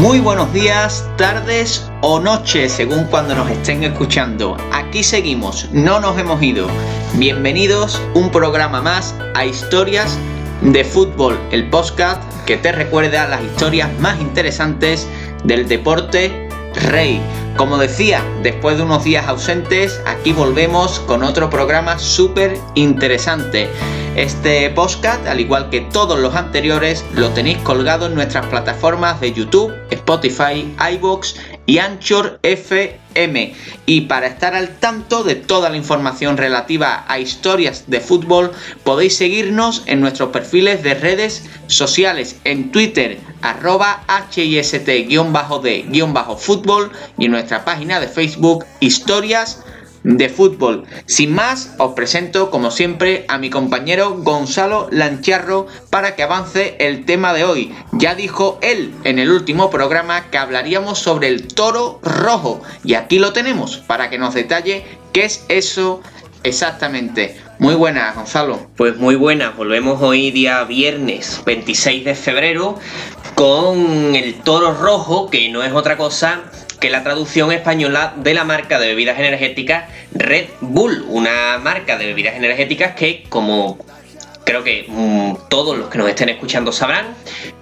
Muy buenos días, tardes o noches, según cuando nos estén escuchando. Aquí seguimos, no nos hemos ido. Bienvenidos un programa más a Historias de Fútbol, el podcast que te recuerda las historias más interesantes del deporte rey. Como decía, después de unos días ausentes, aquí volvemos con otro programa súper interesante. Este podcast, al igual que todos los anteriores, lo tenéis colgado en nuestras plataformas de YouTube, Spotify, iBox y Anchor FM. Y para estar al tanto de toda la información relativa a historias de fútbol, podéis seguirnos en nuestros perfiles de redes sociales, en Twitter, arroba HIST-D-fútbol y en nuestra página de Facebook, Historias de fútbol. Sin más, os presento como siempre a mi compañero Gonzalo Lancharro para que avance el tema de hoy. Ya dijo él en el último programa que hablaríamos sobre el toro rojo y aquí lo tenemos para que nos detalle qué es eso exactamente. Muy buenas, Gonzalo. Pues muy buenas, volvemos hoy día viernes 26 de febrero con el toro rojo, que no es otra cosa que la traducción española de la marca de bebidas energéticas Red Bull, una marca de bebidas energéticas que como creo que mm, todos los que nos estén escuchando sabrán,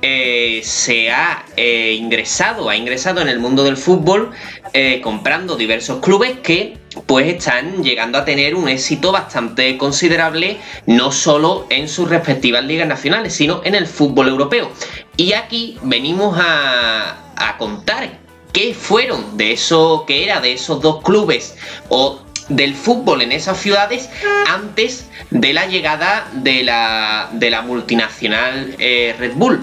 eh, se ha eh, ingresado, ha ingresado en el mundo del fútbol eh, comprando diversos clubes que pues están llegando a tener un éxito bastante considerable, no solo en sus respectivas ligas nacionales, sino en el fútbol europeo. Y aquí venimos a, a contar qué fueron de eso que era de esos dos clubes o del fútbol en esas ciudades antes de la llegada de la, de la multinacional eh, Red Bull.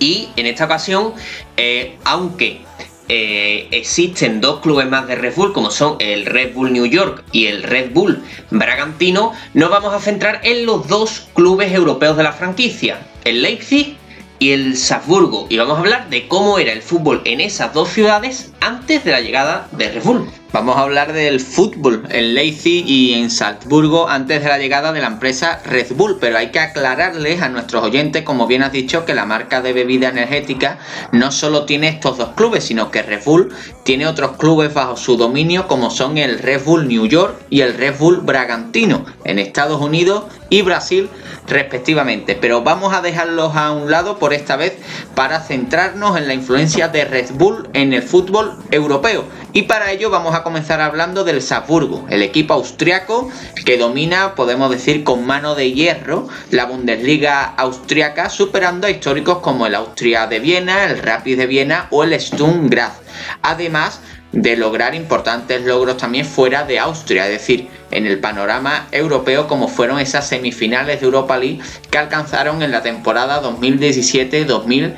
Y en esta ocasión, eh, aunque eh, existen dos clubes más de Red Bull, como son el Red Bull New York y el Red Bull Bragantino, nos vamos a centrar en los dos clubes europeos de la franquicia, el Leipzig y el Salzburgo y vamos a hablar de cómo era el fútbol en esas dos ciudades antes de la llegada de Red Bull. Vamos a hablar del fútbol en Leipzig y en Salzburgo antes de la llegada de la empresa Red Bull, pero hay que aclararles a nuestros oyentes, como bien has dicho, que la marca de bebida energética no solo tiene estos dos clubes, sino que Red Bull tiene otros clubes bajo su dominio como son el Red Bull New York y el Red Bull Bragantino en Estados Unidos y Brasil respectivamente. Pero vamos a dejarlos a un lado por esta vez para centrarnos en la influencia de Red Bull en el fútbol europeo. Y para ello vamos a comenzar hablando del Salzburgo, el equipo austriaco que domina, podemos decir, con mano de hierro la Bundesliga austriaca, superando a históricos como el Austria de Viena, el Rapid de Viena o el Sturm Graz. Además, de lograr importantes logros también fuera de Austria, es decir, en el panorama europeo como fueron esas semifinales de Europa League que alcanzaron en la temporada 2017-2018.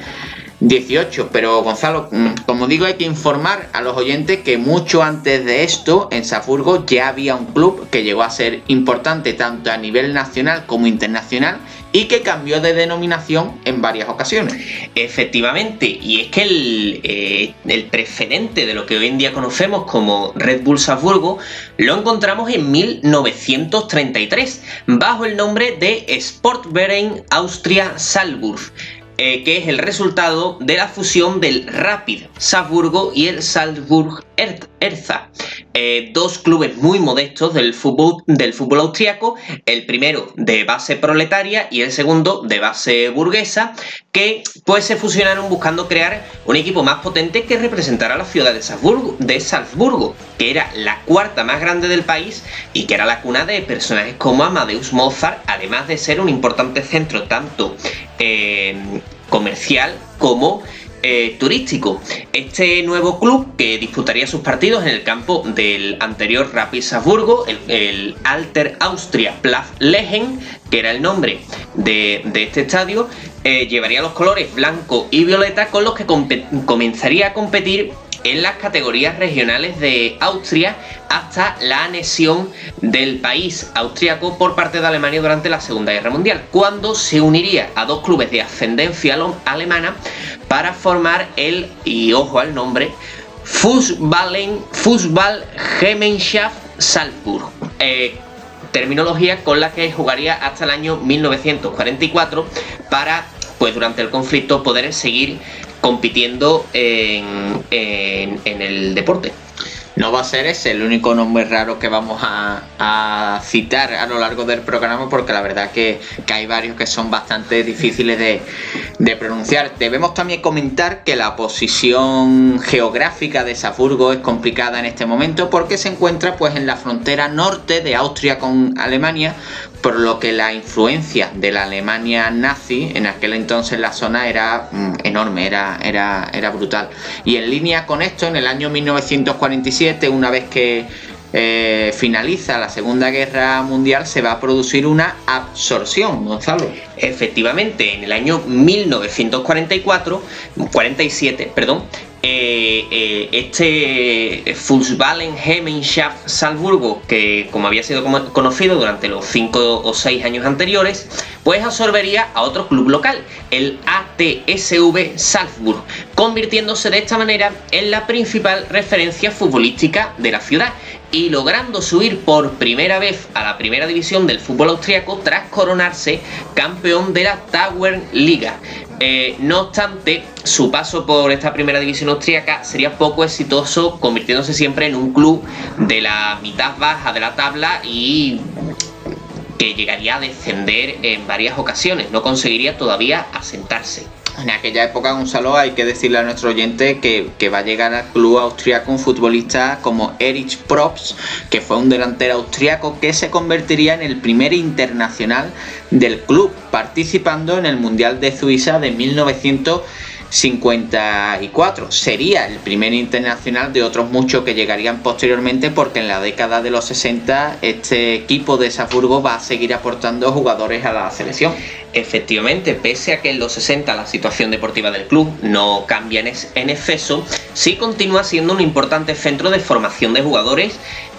18. Pero Gonzalo, mm, como digo, hay que informar a los oyentes que mucho antes de esto, en Salzburgo ya había un club que llegó a ser importante tanto a nivel nacional como internacional y que cambió de denominación en varias ocasiones. Efectivamente, y es que el, eh, el preferente de lo que hoy en día conocemos como Red Bull Salzburgo lo encontramos en 1933 bajo el nombre de Sportverein Austria Salzburg eh, que es el resultado de la fusión del Rapid Salzburgo y el Salzburg Erza, eh, dos clubes muy modestos del fútbol, del fútbol austriaco, el primero de base proletaria y el segundo de base burguesa, que pues se fusionaron buscando crear un equipo más potente que representara la ciudad de Salzburgo, de Salzburgo, que era la cuarta más grande del país y que era la cuna de personajes como Amadeus Mozart, además de ser un importante centro tanto eh, comercial como eh, turístico. Este nuevo club que disputaría sus partidos en el campo del anterior Rapid Salzburgo, el, Alter Austria Platz Legen, que era el nombre de, este estadio, eh, llevaría los colores blanco y violeta con los que comenzaría a competir en las categorías regionales de Austria hasta la anexión del país austriaco por parte de Alemania durante la Segunda Guerra Mundial, cuando se uniría a dos clubes de ascendencia alemana para formar el, y ojo al nombre, Fußballen, Fußball Gemeinschaft Salzburg. Eh, terminología con la que jugaría hasta el año 1944 para, pues durante el conflicto, poder seguir compitiendo en el deporte. No va a ser ese el único nombre raro que vamos a, citar a lo largo del programa porque la verdad que, hay varios que son bastante difíciles de, pronunciar. Debemos también comentar que la posición geográfica de Salzburgo es complicada en este momento porque se encuentra pues en la frontera norte de Austria con Alemania, por lo que la influencia de la Alemania nazi en aquel entonces la zona era mm, enorme, era, era, era brutal. Y en línea con esto, en el año 1947, una vez que eh, finaliza la Segunda Guerra Mundial, se va a producir una absorción, Gonzalo. Efectivamente, en el año 1944, 47, perdón, eh, eh, este Fußballen Gemeinschaft Salzburgo, que como había sido conocido durante los 5 o 6 años anteriores, pues absorbería a otro club local, el ATSV Salzburg, convirtiéndose de esta manera en la principal referencia futbolística de la ciudad y logrando subir por primera vez a la primera división del fútbol austriaco tras coronarse campeón de la Tower Liga. Eh, no obstante, su paso por esta primera división austríaca sería poco exitoso, convirtiéndose siempre en un club de la mitad baja de la tabla y que llegaría a descender en varias ocasiones, no conseguiría todavía asentarse. En aquella época, Gonzalo, hay que decirle a nuestro oyente que, va a llegar al club austriaco un futbolista como Erich Props, que fue un delantero austriaco que se convertiría en el primer internacional del club, participando en el Mundial de Suiza de 1900 54. Sería el primer internacional de otros muchos que llegarían posteriormente porque en la década de los 60 este equipo de Salzburgo va a seguir aportando jugadores a la selección. Efectivamente, pese a que en los 60 la situación deportiva del club no cambia en exceso, sí continúa siendo un importante centro de formación de jugadores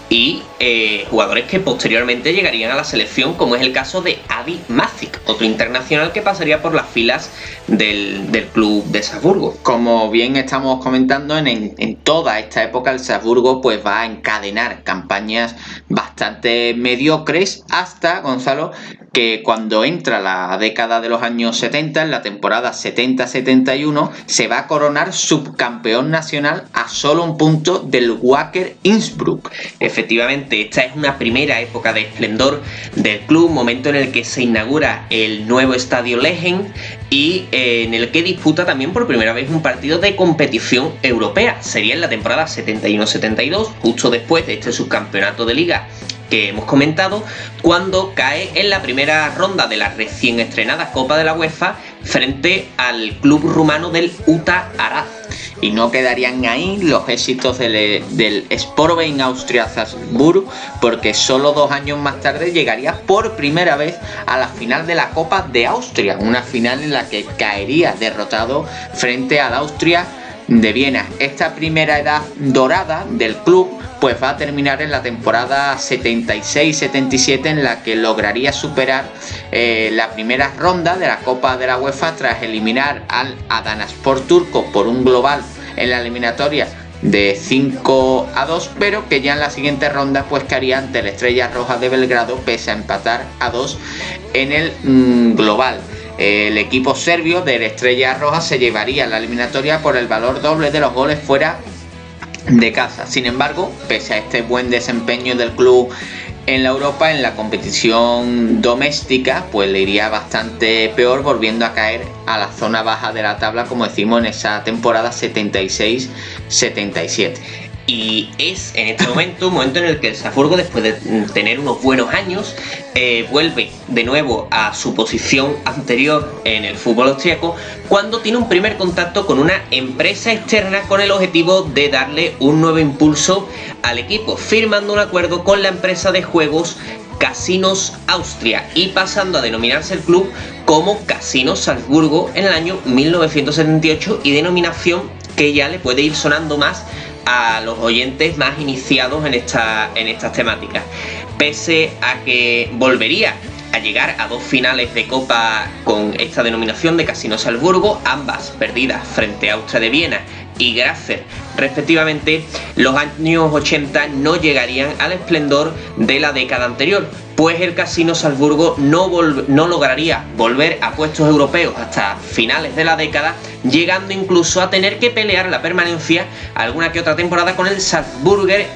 y eh, jugadores que posteriormente llegarían a la selección, como es el caso de Adi Mazik, otro internacional que pasaría por las filas del, club de Salzburgo. Como bien estamos comentando, en, en, toda esta época el Salzburgo pues va a encadenar campañas bastante mediocres hasta, Gonzalo, que cuando entra la década de los años 70, en la temporada 70-71, se va a coronar subcampeón nacional a solo un punto del Wacker Innsbruck. Efectivamente, esta es una primera época de esplendor del club, momento en el que se inaugura el nuevo estadio Legend y eh, en el que disputa también por primera vez un partido de competición europea. Sería en la temporada 71-72, justo después de este subcampeonato de liga que hemos comentado, cuando cae en la primera ronda de la recién estrenada Copa de la UEFA frente al club rumano del Uta Araz. Y no quedarían ahí los éxitos del, del Sportverein Austria Salzburg, porque solo dos años más tarde llegaría por primera vez a la final de la Copa de Austria, una final en la que caería derrotado frente al Austria de Viena. Esta primera edad dorada del club pues va a terminar en la temporada 76-77 en la que lograría superar eh, la primera ronda de la Copa de la UEFA tras eliminar al Adanaspor turco por un global en la eliminatoria de 5 a 2, pero que ya en la siguiente ronda pues caería ante la Estrella Roja de Belgrado pese a empatar a 2 en el mm, global. El equipo serbio de la Estrella Roja se llevaría la eliminatoria por el valor doble de los goles fuera de casa. Sin embargo, pese a este buen desempeño del club en la Europa, en la competición doméstica, pues le iría bastante peor, volviendo a caer a la zona baja de la tabla, como decimos en esa temporada 76-77. Y es en este momento momento en el que el Salzburgo, después de tener unos buenos años, eh, vuelve de nuevo a su posición anterior en el fútbol austriaco cuando tiene un primer contacto con una empresa externa con el objetivo de darle un nuevo impulso al equipo, firmando un acuerdo con la empresa de juegos Casinos Austria y pasando a denominarse el club como Casinos Salzburgo en el año 1978 y denominación que ya le puede ir sonando más a los oyentes más iniciados en, esta, en estas temáticas. Pese a que volvería a llegar a dos finales de Copa con esta denominación de Casino Salzburgo, ambas perdidas frente a Austria de Viena y Graffer respectivamente, los años 80 no llegarían al esplendor de la década anterior, pues el Casino Salzburgo no, no lograría volver a puestos europeos hasta finales de la década llegando incluso a tener que pelear la permanencia alguna que otra temporada con el Salzburger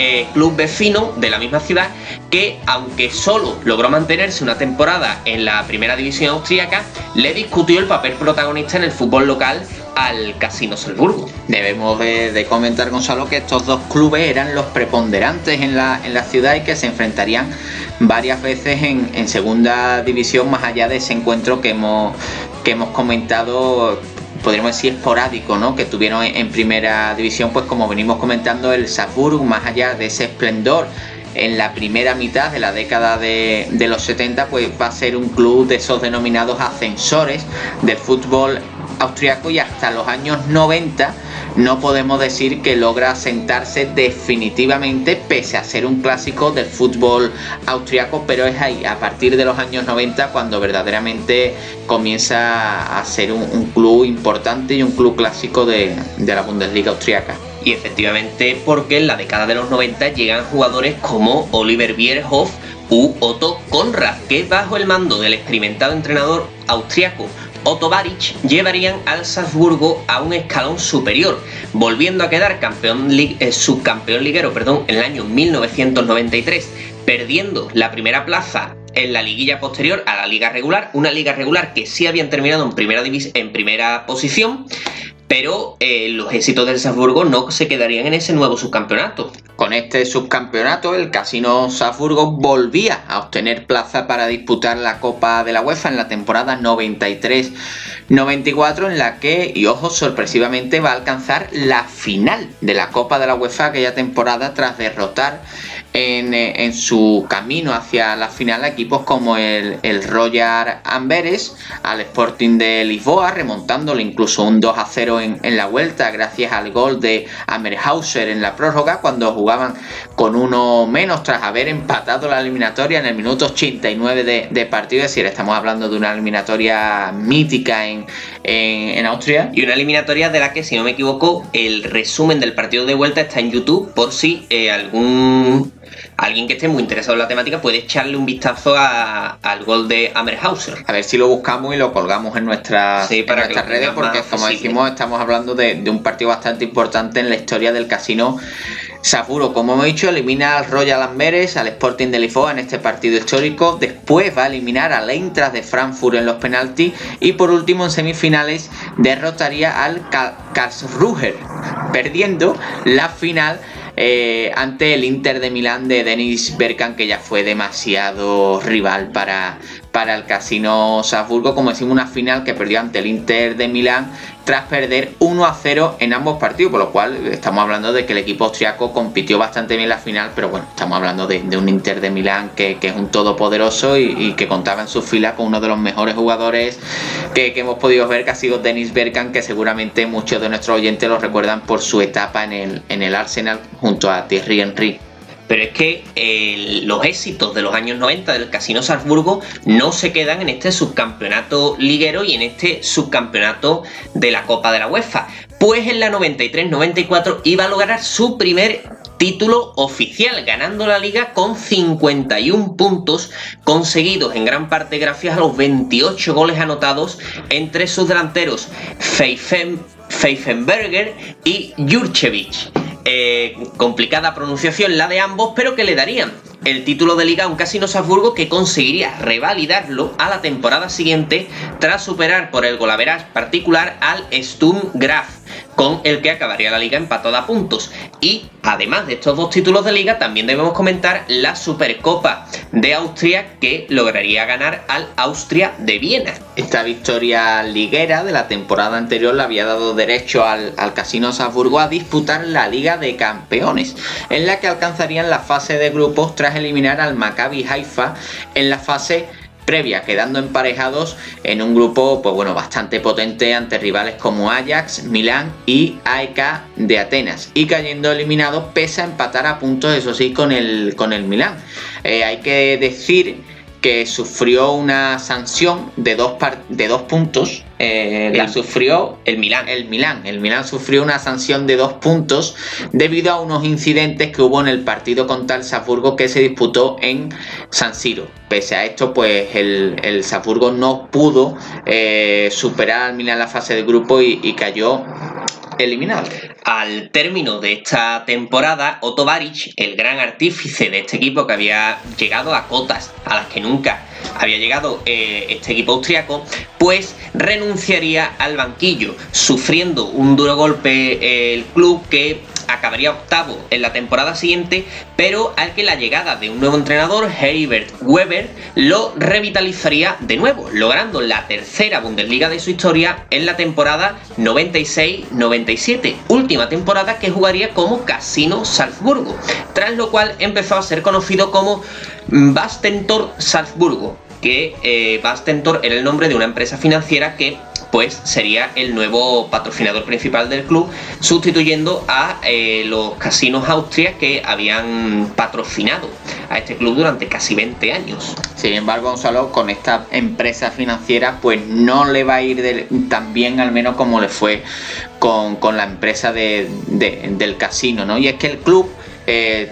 eh, club vecino de la misma ciudad que aunque solo logró mantenerse una temporada en la primera división austríaca, le discutió el papel protagonista en el fútbol local al Casino Salzburgo. Debemos de, comentar, Gonzalo, que estos dos clubes eran los preponderantes en la, en la ciudad y que se enfrentarían varias veces en, segunda división, más allá de ese encuentro que hemos, que hemos comentado podríamos decir esporádico, ¿no? Que tuvieron en, primera división, pues como venimos comentando, el Salzburgo, más allá de ese esplendor en la primera mitad de la década de, de, los 70 pues va a ser un club de esos denominados ascensores del fútbol austriaco y hasta los años 90 no podemos decir que logra sentarse definitivamente pese a ser un clásico del fútbol austriaco, pero es ahí, a partir de los años 90, cuando verdaderamente comienza a ser un, club importante y un club clásico de, de la Bundesliga austriaca. Y efectivamente porque en la década de los 90 llegan jugadores como Oliver Bierhoff u Otto Konrad, que bajo el mando del experimentado entrenador austriaco Otto Baric llevarían al Salzburgo a un escalón superior, volviendo a quedar eh, subcampeón liguero perdón, en el año 1993, perdiendo la primera plaza en la liguilla posterior a la liga regular, una liga regular que sí habían terminado en primera, en primera posición, pero eh, los éxitos del Salzburgo no se quedarían en ese nuevo subcampeonato. Con este subcampeonato, el Casino Salzburgo volvía a obtener plaza para disputar la Copa de la UEFA en la temporada 93-94, en la que, y ojo, sorpresivamente va a alcanzar la final de la Copa de la UEFA aquella temporada tras derrotar eh, en, su camino hacia la final equipos como el, el, Royal Amberes, al Sporting de Lisboa, remontándole incluso un 2 a 0 en, la vuelta gracias al gol de Amerhauser en la prórroga cuando jugaban con uno menos tras haber empatado la eliminatoria en el minuto 89 de, de partido, es decir, estamos hablando de una eliminatoria mítica en, en, Austria. Y una eliminatoria de la que, si no me equivoco, el resumen del partido de vuelta está en YouTube por si eh, algún alguien que esté muy interesado en la temática puede echarle un vistazo al gol de Amerhauser. A ver si lo buscamos y lo colgamos en, nuestras redes, porque como decimos, estamos hablando de, de, un partido bastante importante en la historia del casino Safuro, como hemos dicho, elimina al Royal Amberes, al Sporting de Lisboa en este partido histórico. Después va a eliminar al Eintracht de Frankfurt en los penaltis. Y por último, en semifinales, derrotaría al Karlsruher, perdiendo la final eh, ante el Inter de Milán de Denis Bergkamp, que ya fue demasiado rival para, para el Casino Salzburgo, como decimos, una final que perdió ante el Inter de Milán tras perder 1 a 0 en ambos partidos, por lo cual estamos hablando de que el equipo austriaco compitió bastante bien la final, pero bueno, estamos hablando de, un Inter de Milán que, es un todopoderoso y, que contaba en su fila con uno de los mejores jugadores que, hemos podido ver, que ha sido Dennis Bergkamp, que seguramente muchos de nuestros oyentes lo recuerdan por su etapa en el, en el Arsenal junto a Thierry Henry. Pero es que los éxitos de los años 90 del Casino Salzburgo no se quedan en este subcampeonato liguero y en este subcampeonato de la Copa de la UEFA. Pues en la 93-94 iba a lograr su primer título oficial, ganando la liga con 51 puntos conseguidos en gran parte gracias a los 28 goles anotados entre sus delanteros Pfeifenberger y Jurcevic. Eh, complicada pronunciación la de ambos, pero que le darían el título de liga a un Casino Salzburgo que conseguiría revalidarlo a la temporada siguiente tras superar por el golaveras particular al Sturm Graf con el que acabaría la liga empatada a puntos. Y además de estos dos títulos de liga, también debemos comentar la Supercopa de Austria que lograría ganar al Austria de Viena. Esta victoria liguera de la temporada anterior le había dado derecho al, al Casino Salzburgo a disputar la Liga de Campeones, en la que alcanzarían la fase de grupos eliminar al Maccabi Haifa en la fase previa, quedando emparejados en un grupo pues bueno, bastante potente ante rivales como Ajax, Milán y AEK de Atenas y cayendo eliminados pese a empatar a puntos, eso sí, con el, con el Milán. Eh, hay que decir que sufrió una sanción de dos, de dos puntos. Eh, la sufrió el Milán. El Milán. El Milán sufrió una sanción de dos puntos debido a unos incidentes que hubo en el partido contra el Salzburgo que se disputó en San Siro. Pese a esto, pues el, el Salzburgo no pudo eh, superar al Milán la fase de grupo y cayó eliminado. Al término de esta temporada, Otto Baric, el gran artífice de este equipo que había llegado a cotas a las que nunca había llegado eh, este equipo austriaco, pues renunciaría al banquillo, sufriendo un duro golpe eh, el club que acabaría octavo en la temporada siguiente, pero al que la llegada de un nuevo entrenador, Herbert Weber, lo revitalizaría de nuevo, logrando la tercera Bundesliga de su historia en la temporada 96-97, última temporada que jugaría como Casino Salzburgo, tras lo cual empezó a ser conocido como Bastentor Salzburgo, que eh, Bastentor era el nombre de una empresa financiera que pues sería el nuevo patrocinador principal del club, sustituyendo a eh, los casinos Austria que habían patrocinado a este club durante casi 20 años. Sin embargo, Gonzalo, con esta empresa financiera, pues no le va a ir tan bien, al menos como le fue con, la empresa del casino, ¿no? Y es que el club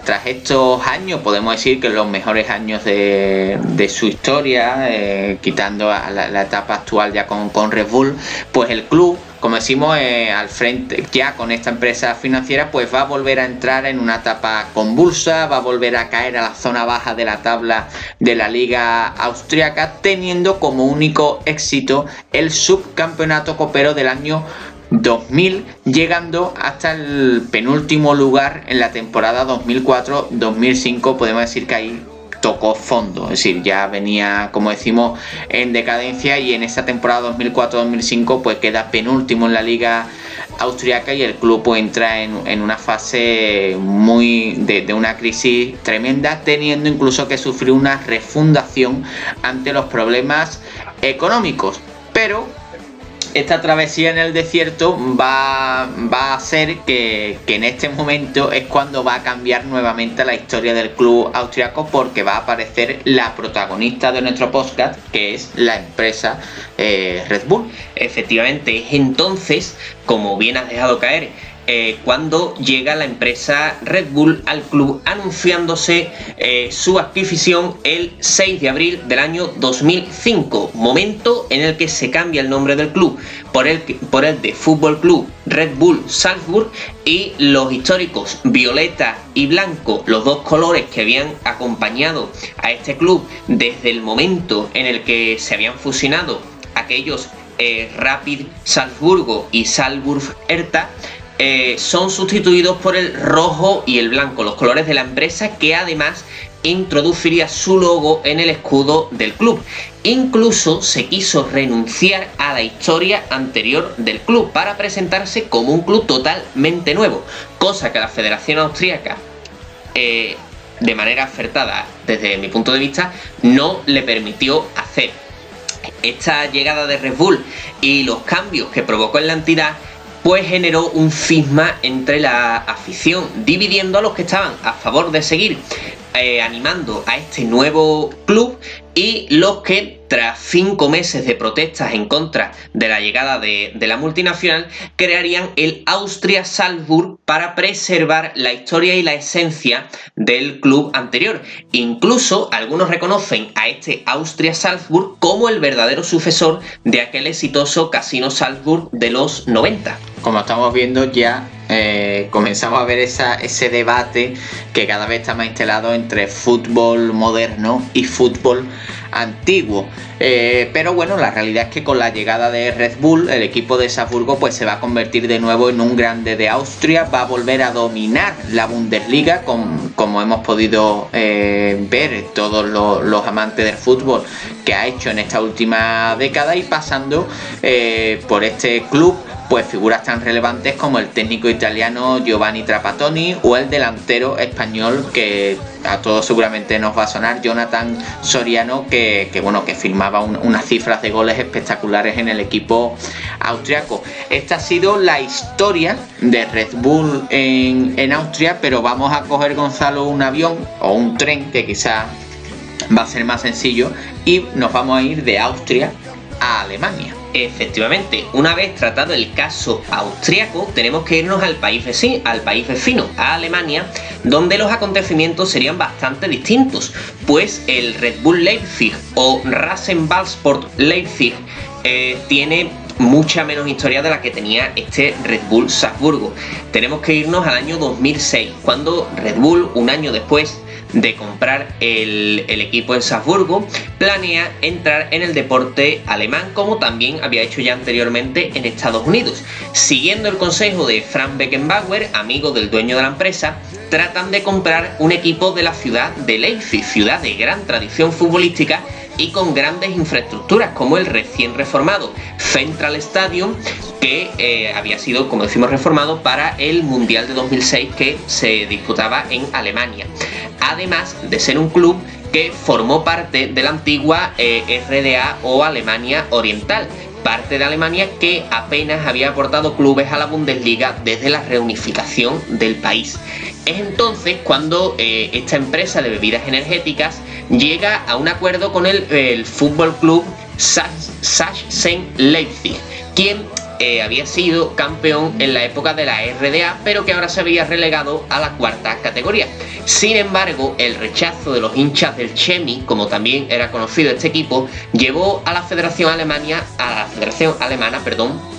tras estos años, podemos decir que los mejores años de, su historia, eh, quitando la, etapa actual ya con, con, Red Bull, pues el club, como decimos, eh, al frente ya con esta empresa financiera, pues va a volver a entrar en una etapa convulsa, va a volver a caer a la zona baja de la tabla de la liga austriaca, teniendo como único éxito el subcampeonato copero del año 2000, llegando hasta el penúltimo lugar en la temporada 2004-2005. Podemos decir que ahí tocó fondo, es decir, ya venía, como decimos, en decadencia y en esa temporada 2004-2005 pues queda penúltimo en la liga austriaca y el club pues, entra en, una fase muy de, de, una crisis tremenda, teniendo incluso que sufrir una refundación ante los problemas económicos. Pero esta travesía en el desierto va, a hacer que, en este momento es cuando va a cambiar nuevamente la historia del club austriaco porque va a aparecer la protagonista de nuestro podcast, que es la empresa eh, Red Bull. Efectivamente, es entonces, como bien has dejado caer, eh, cuando llega la empresa Red Bull al club anunciándose eh, su adquisición el 6 de abril del año 2005, momento en el que se cambia el nombre del club por el, por el de Fútbol Club Red Bull Salzburg y los históricos violeta y blanco, los dos colores que habían acompañado a este club desde el momento en el que se habían fusionado aquellos eh, Rapid Salzburgo y Salzburg Hertha, eh, son sustituidos por el rojo y el blanco, los colores de la empresa que además introduciría su logo en el escudo del club. Incluso se quiso renunciar a la historia anterior del club para presentarse como un club totalmente nuevo, cosa que la Federación Austríaca, eh, de manera acertada desde mi punto de vista, no le permitió hacer. Esta llegada de Red Bull y los cambios que provocó en la entidad pues generó un cisma entre la afición, dividiendo a los que estaban a favor de seguir eh, animando a este nuevo club y los que tras cinco meses de protestas en contra de la llegada de, la multinacional crearían el Austria Salzburg para preservar la historia y la esencia del club anterior. Incluso algunos reconocen a este Austria Salzburg como el verdadero sucesor de aquel exitoso Casino Salzburg de los 90. Como estamos viendo ya eh, comenzamos a ver esa, ese debate que cada vez está más instalado entre fútbol moderno y fútbol antiguo. Eh, pero bueno, la realidad es que con la llegada de Red Bull, el equipo de Salzburgo pues se va a convertir de nuevo en un grande de Austria, va a volver a dominar la Bundesliga, como hemos podido eh, ver todos los, amantes del fútbol que ha hecho en esta última década. Y pasando por este club pues figuras tan relevantes como el técnico italiano Giovanni Trapattoni o el delantero español que a todos seguramente nos va a sonar Jonathan Soriano que, bueno que unas cifras de goles espectaculares en el equipo austriaco. Esta ha sido la historia de Red Bull en, en Austria, pero vamos a coger Gonzalo un avión o un tren que quizás va a ser más sencillo y nos vamos a ir de Austria a Alemania. Efectivamente, una vez tratado el caso austriaco, tenemos que irnos al país vecino, al país vecino, a Alemania, donde los acontecimientos serían bastante distintos, pues el Red Bull Leipzig o Rasenballsport Leipzig eh, tiene mucha menos historia de la que tenía este Red Bull Salzburgo. Tenemos que irnos al año 2006, cuando Red Bull, un año después de comprar el, equipo en Salzburgo, planea entrar en el deporte alemán como también había hecho ya anteriormente en Estados Unidos. Siguiendo el consejo de Frank Beckenbauer, amigo del dueño de la empresa, tratan de comprar un equipo de la ciudad de Leipzig, ciudad de gran tradición futbolística y con grandes infraestructuras como el recién reformado Central Stadium que eh, había sido, como decimos, reformado para el Mundial de 2006 que se disputaba en Alemania. Además de ser un club que formó parte de la antigua eh, RDA o Alemania Oriental, parte de Alemania que apenas había aportado clubes a la Bundesliga desde la reunificación del país. Es entonces cuando eh, esta empresa de bebidas energéticas llega a un acuerdo con el, el Fútbol Club Sachsen Leipzig, quien eh, había sido campeón en la época de la RDA, pero que ahora se había relegado a la cuarta categoría. Sin embargo, el rechazo de los hinchas del Chemi, como también era conocido este equipo, llevó a la Federación Alemania, a la Federación Alemana, perdón,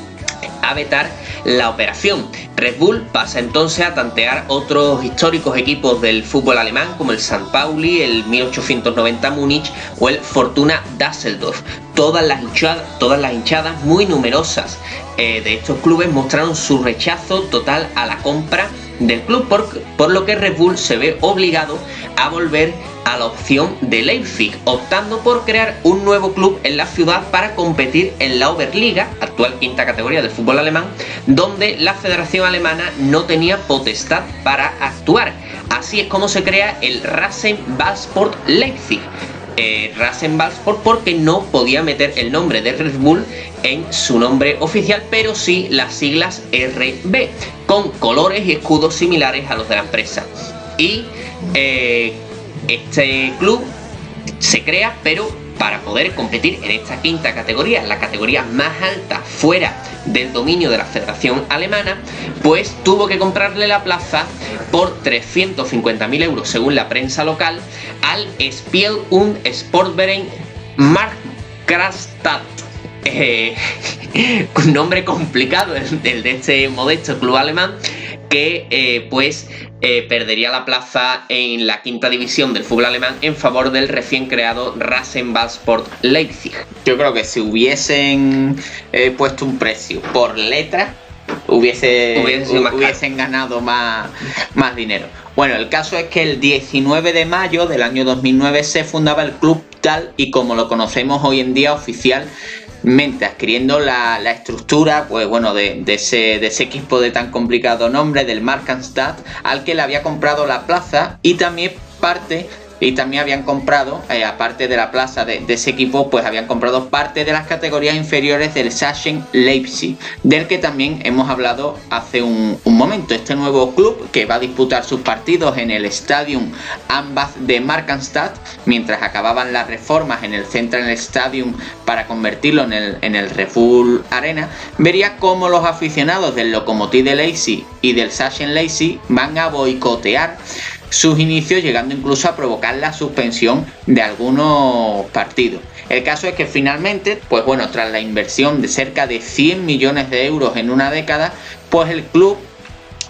a vetar la operación. Red Bull pasa entonces a tantear otros históricos equipos del fútbol alemán como el San Pauli, el 1890 Múnich o el Fortuna Düsseldorf. Todas las hinchadas, todas las hinchadas muy numerosas eh, de estos clubes mostraron su rechazo total a la compra del club, por, lo que Red Bull se ve obligado a volver a la opción de Leipzig, optando por crear un nuevo club en la ciudad para competir en la Oberliga, actual quinta categoría del fútbol alemán, donde la Federación Alemana no tenía potestad para actuar. Así es como se crea el Rasenballsport Leipzig. Eh, Rasenballsport porque no podía meter el nombre de Red Bull en su nombre oficial, pero sí las siglas RB, con colores y escudos similares a los de la empresa. Y eh, este club se crea, pero para poder competir en esta quinta categoría, la categoría más alta fuera del dominio de la Federación Alemana, pues tuvo que comprarle la plaza por 350.000 euros, según la prensa local, al Spiel und Sportverein Markgrafstadt. Eh, un nombre complicado el, de este modesto club alemán que eh, pues eh, perdería la plaza en la quinta división del fútbol alemán en favor del recién creado Rasenballsport Leipzig. Yo creo que si hubiesen puesto un precio por letra, hubiese, hubiesen ganado más, más dinero. Bueno, el caso es que el 19 de mayo del año 2009 se fundaba el club tal y como lo conocemos hoy en día oficial mente adquiriendo la, estructura pues bueno de, ese, de, ese, equipo de tan complicado nombre del Markanstadt al que le había comprado la plaza y también parte y también habían comprado, eh, aparte de la plaza de, ese equipo, pues habían comprado parte de las categorías inferiores del Sachsen Leipzig, del que también hemos hablado hace un, momento. Este nuevo club que va a disputar sus partidos en el Stadium Ambach de Markenstadt, mientras acababan las reformas en el Central Stadium para convertirlo en el, en el Refull Arena, vería cómo los aficionados del Lokomotiv de Leipzig y del Sachsen Leipzig van a boicotear sus inicios, llegando incluso a provocar la suspensión de algunos partidos. El caso es que finalmente, pues bueno, tras la inversión de cerca de 100 millones de euros en una década, pues el club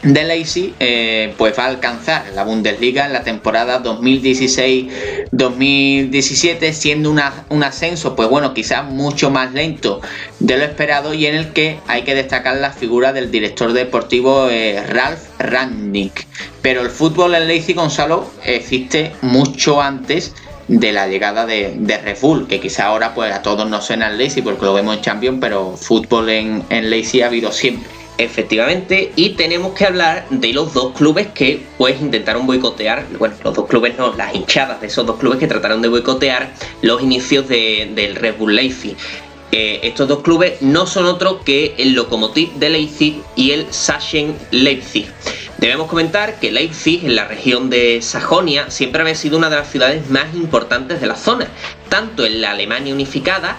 de Leipzig eh, pues va a alcanzar la Bundesliga en la temporada 2016-2017 siendo un ascenso pues bueno quizás mucho más lento de lo esperado y en el que hay que destacar la figura del director deportivo eh, Ralf Rangnick pero el fútbol en Leipzig Gonzalo existe mucho antes de la llegada de, de Red Bull, que quizá ahora pues a todos nos suena el Leipzig porque lo vemos en Champions, pero fútbol en, en ha habido siempre. Efectivamente, y tenemos que hablar de los dos clubes que pues intentaron boicotear, bueno, los dos clubes no, las hinchadas de esos dos clubes que trataron de boicotear los inicios del Red Bull Leipzig. Eh, estos dos clubes no son otros que el Lokomotiv de Leipzig y el Sachsen Leipzig. Debemos comentar que Leipzig, en la región de Sajonia, siempre había sido una de las ciudades más importantes de la zona, tanto en la Alemania unificada,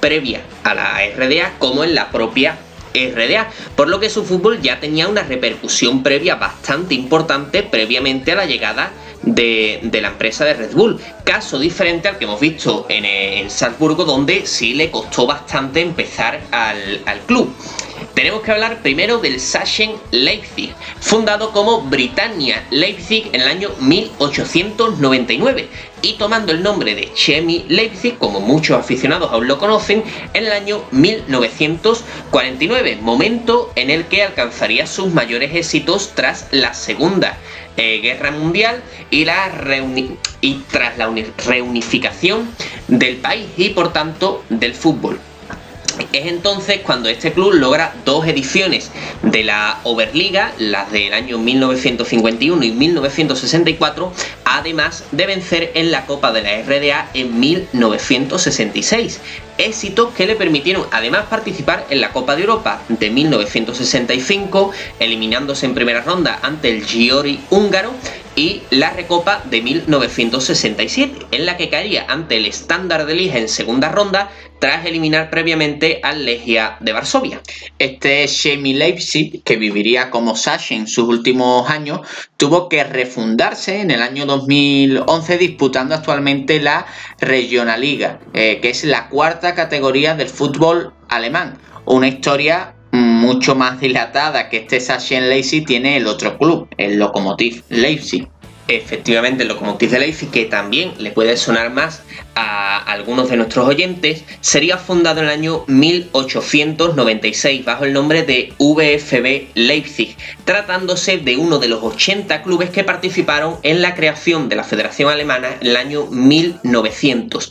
previa a la RDA, como en la propia RDA, por lo que su fútbol ya tenía una repercusión previa bastante importante previamente a la llegada de, la empresa de Red Bull. Caso diferente al que hemos visto en, Salzburgo, donde sí le costó bastante empezar al, al club. Tenemos que hablar primero del Sachsen Leipzig, fundado como Britannia Leipzig en el año 1899 y tomando el nombre de Chemi Leipzig, como muchos aficionados aún lo conocen, en el año 1949, momento en el que alcanzaría sus mayores éxitos tras la Segunda eh, Guerra Mundial y, la y tras la reunificación del país y por tanto del fútbol. Es entonces cuando este club logra dos ediciones de la Oberliga, las del año 1951 y 1964, además de vencer en la Copa de la RDA en 1966. Éxitos que le permitieron además participar en la Copa de Europa de 1965, eliminándose en primera ronda ante el Giori húngaro y la Recopa de 1967, en la que caería ante el Standard de Liga en segunda ronda tras eliminar previamente al Legia de Varsovia. Este Chemi Leipzig, que viviría como Sasha en sus últimos años, tuvo que refundarse en el año 2011 disputando actualmente la Regionalliga, eh, que es la cuarta categoría del fútbol alemán. Una historia mucho más dilatada que este Sachsen Leipzig tiene el otro club, el Lokomotiv Leipzig. Efectivamente, el Lokomotiv de Leipzig, que también le puede sonar más a algunos de nuestros oyentes, sería fundado en el año 1896 bajo el nombre de VfB Leipzig, tratándose de uno de los 80 clubes que participaron en la creación de la Federación Alemana en el año 1900.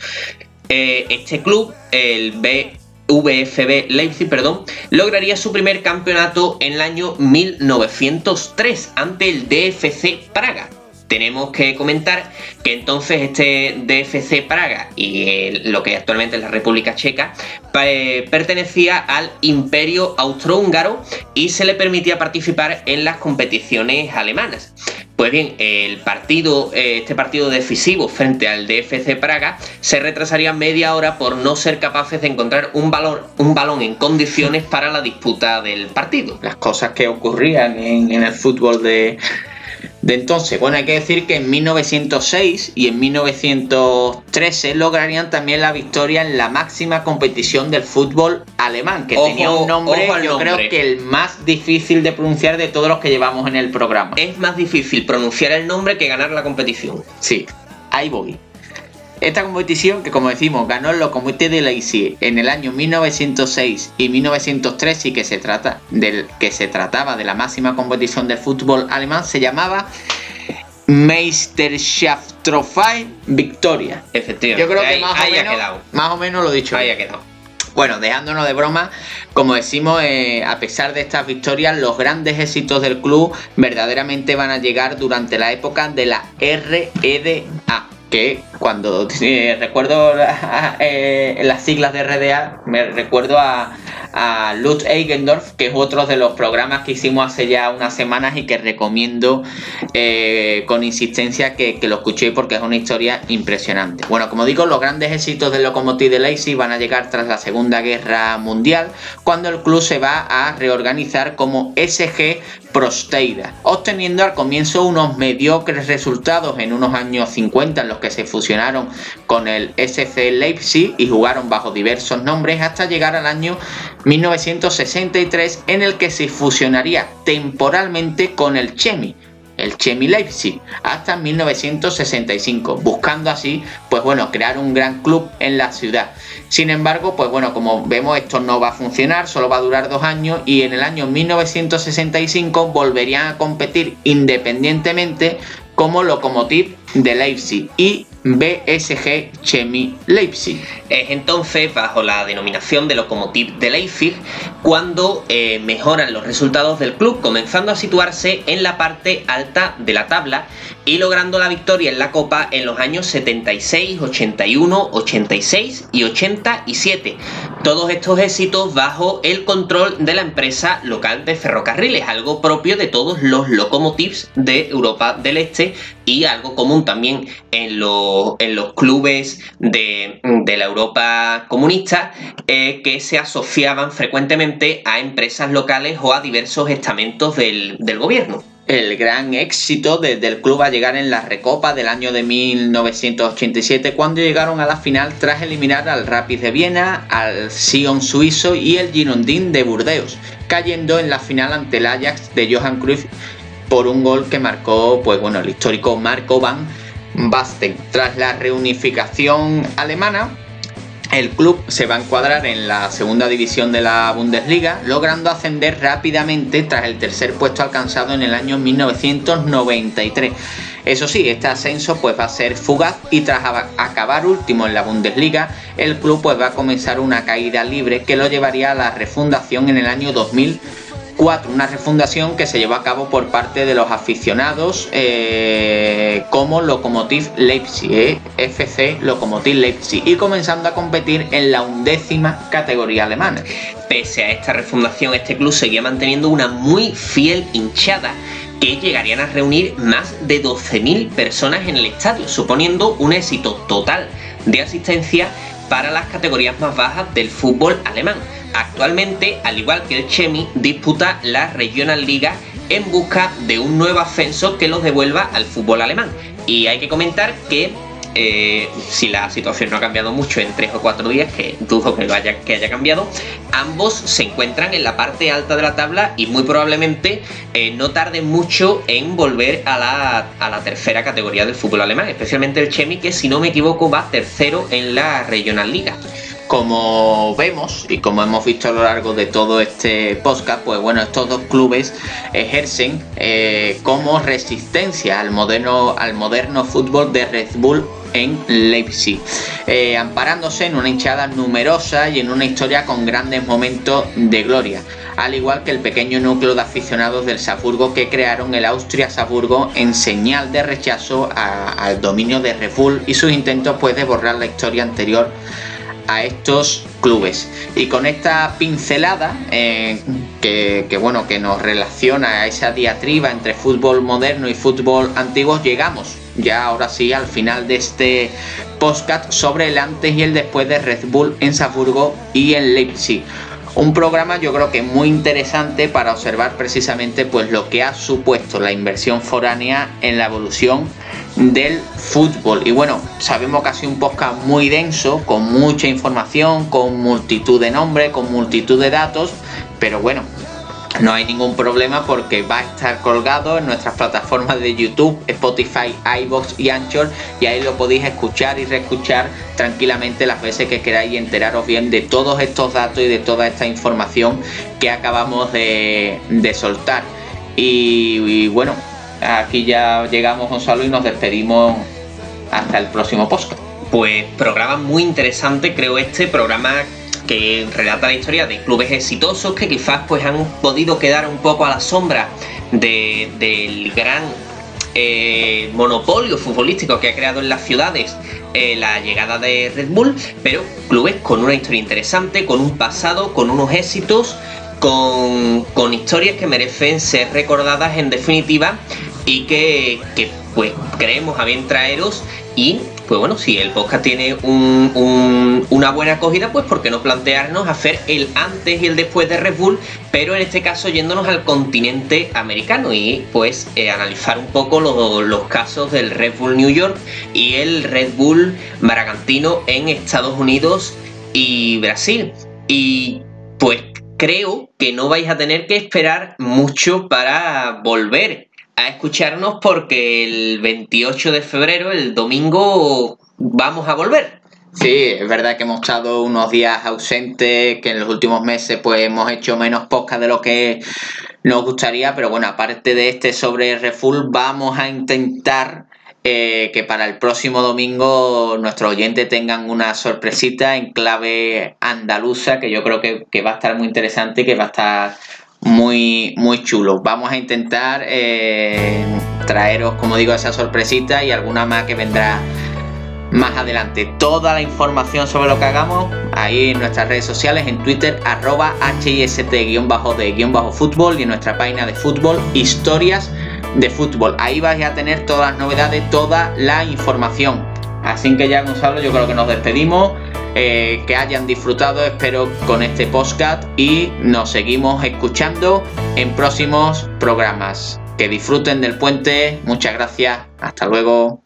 Eh, este club, el B VfB Leipzig, perdón, lograría su primer campeonato en el año 1903 ante el DFC Praga. Tenemos que comentar que entonces este DFC Praga y lo que actualmente es la República Checa pertenecía al Imperio Austrohúngaro y se le permitía participar en las competiciones alemanas. Pues bien, el partido, eh, este partido decisivo frente al DFC Praga se retrasaría media hora por no ser capaces de encontrar un, un balón en condiciones para la disputa del partido. Las cosas que ocurrían en el fútbol de, de entonces. Bueno, hay que decir que en 1906 y en 1913 lograrían también la victoria en la máxima competición del fútbol alemán, que tenía un nombre, yo creo que el más difícil de pronunciar de todos los que llevamos en el programa. Es más difícil pronunciar el nombre que ganar la competición. Sí, ahí voy. Esta competición, que como decimos, ganó el Locomotive de Leipzig en el año 1906 y 1903 y que se, trata del, que se trataba de la máxima competición del fútbol alemán, se llamaba Meisterschaft Trophäe Victoria. Efectivamente. Yo creo que más, o menos, más o menos lo dicho. Ahí ha quedado. Bueno, dejándonos de broma, como decimos, eh, a pesar de estas victorias, los grandes éxitos del club verdaderamente van a llegar durante la época de la REDA que cuando recuerdo eh, las siglas de RDA, me recuerdo a, a Lutz Eigendorf, que es otro de los programas que hicimos hace ya unas semanas y que recomiendo eh, con insistencia que, lo escuchéis porque es una historia impresionante. Bueno, como digo, los grandes éxitos del Locomotive de Leipzig van a llegar tras la Segunda Guerra Mundial, cuando el club se va a reorganizar como SG Prosteida, obteniendo al comienzo unos mediocres resultados en unos años 50 en los que se fusionaron con el SC Leipzig y jugaron bajo diversos nombres hasta llegar al año 1963 en el que se fusionaría temporalmente con el Chemi, el Chemi Leipzig, hasta 1965, buscando así, pues bueno, crear un gran club en la ciudad. Sin embargo, pues bueno, como vemos esto no va a funcionar, solo va a durar dos años y en el año 1965 volverían a competir independientemente como Lokomotiv de Leipzig. Y BSG Chemi Leipzig. Es entonces bajo la denominación de Lokomotiv de Leipzig cuando eh, mejoran los resultados del club, comenzando a situarse en la parte alta de la tabla y logrando la victoria en la Copa en los años 76, 81, 86 y 87, Todos estos éxitos bajo el control de la empresa local de ferrocarriles, algo propio de todos los locomotives de Europa del Este y algo común también en, los, en los clubes de, la Europa comunista eh, que se asociaban frecuentemente a empresas locales o a diversos estamentos del, del gobierno. El gran éxito del club a llegar en la Recopa del año de 1987 cuando llegaron a la final tras eliminar al Rapid de Viena, al Sion suizo y el Girondin de Burdeos, cayendo en la final ante el Ajax de Johan Cruyff por un gol que marcó pues bueno, el histórico Marco van Basten. Tras la reunificación alemana, el club se va a encuadrar en la segunda división de la Bundesliga, logrando ascender rápidamente tras el tercer puesto alcanzado en el año 1993. Eso sí, este ascenso pues va a ser fugaz y tras acabar último en la Bundesliga, el club pues va a comenzar una caída libre que lo llevaría a la refundación en el año 2000 una refundación que se llevó a cabo por parte de los aficionados eh, como Lokomotiv Leipzig, eh, FC Lokomotiv Leipzig, y comenzando a competir en la undécima categoría alemana. Pese a esta refundación, este club seguía manteniendo una muy fiel hinchada que llegarían a reunir más de 12.000 personas en el estadio, suponiendo un éxito total de asistencia para las categorías más bajas del fútbol alemán. Actualmente, al igual que el Chemi, disputa la Regional Liga en busca de un nuevo ascenso que los devuelva al fútbol alemán. Y hay que comentar que eh, si la situación no ha cambiado mucho en tres o cuatro días, que dudo que, haya, que haya cambiado, ambos se encuentran en la parte alta de la tabla y muy probablemente eh, no tarden mucho en volver a la, a la, tercera categoría del fútbol alemán, especialmente el Chemi, que si no me equivoco va tercero en la Regional Liga. Como vemos y como hemos visto a lo largo de todo este podcast, pues bueno, estos dos clubes ejercen eh, como resistencia al moderno, al moderno fútbol de Red Bull en Leipzig, eh, amparándose en una hinchada numerosa y en una historia con grandes momentos de gloria, al igual que el pequeño núcleo de aficionados del Salzburgo que crearon el Austria-Salzburgo en señal de rechazo al dominio de Red Bull y sus intentos pues, de borrar la historia anterior a estos clubes. Y con esta pincelada eh, que, bueno, que nos relaciona a esa diatriba entre fútbol moderno y fútbol antiguo, llegamos ya ahora sí al final de este podcast sobre el antes y el después de Red Bull en Salzburgo y en Leipzig. Un programa yo creo que muy interesante para observar precisamente pues lo que ha supuesto la inversión foránea en la evolución del fútbol. Y bueno, sabemos que ha sido un podcast muy denso, con mucha información, con multitud de nombres, con multitud de datos, pero bueno, no hay ningún problema porque va a estar colgado en nuestras plataformas de YouTube, Spotify, iBox y Anchor y ahí lo podéis escuchar y reescuchar tranquilamente las veces que queráis y enteraros bien de todos estos datos y de toda esta información que acabamos de, soltar. y bueno, aquí ya llegamos, Gonzalo, y nos despedimos hasta el próximo podcast. Pues programa muy interesante, creo este programa que relata la historia de clubes exitosos que quizás pues han podido quedar un poco a la sombra del gran eh, monopolio futbolístico que ha creado en las ciudades eh, la llegada de Red Bull, pero clubes con una historia interesante, con un pasado, con unos éxitos, con, con historias que merecen ser recordadas en definitiva y que, pues creemos a bien traeros y pues bueno, si el podcast tiene una buena acogida, pues ¿por qué no plantearnos hacer el antes y el después de Red Bull, pero en este caso yéndonos al continente americano y pues eh, analizar un poco los casos del Red Bull New York y el Red Bull Bragantino en Estados Unidos y Brasil. Y pues creo que no vais a tener que esperar mucho para volver a escucharnos porque el 28 de febrero, el domingo, vamos a volver. Sí, es verdad que hemos estado unos días ausentes, que en los últimos meses pues hemos hecho menos podcast de lo que nos gustaría, pero bueno, aparte de este sobre Refull, vamos a intentar eh, que para el próximo domingo nuestros oyentes tengan una sorpresita en clave andaluza, que yo creo que, que va a estar muy interesante y que va a estar muy, muy chulo. Vamos a intentar eh, traeros, como digo, esa sorpresita y alguna más que vendrá más adelante. Toda la información sobre lo que hagamos ahí en nuestras redes sociales, en Twitter, arroba HIST-de-fútbol y en nuestra página de fútbol, historias de fútbol. Ahí vais a tener todas las novedades, toda la información. Así que ya Gonzalo, yo creo que nos despedimos. Eh, que hayan disfrutado, espero, con este podcast y nos seguimos escuchando en próximos programas. Que disfruten del puente. Muchas gracias. Hasta luego.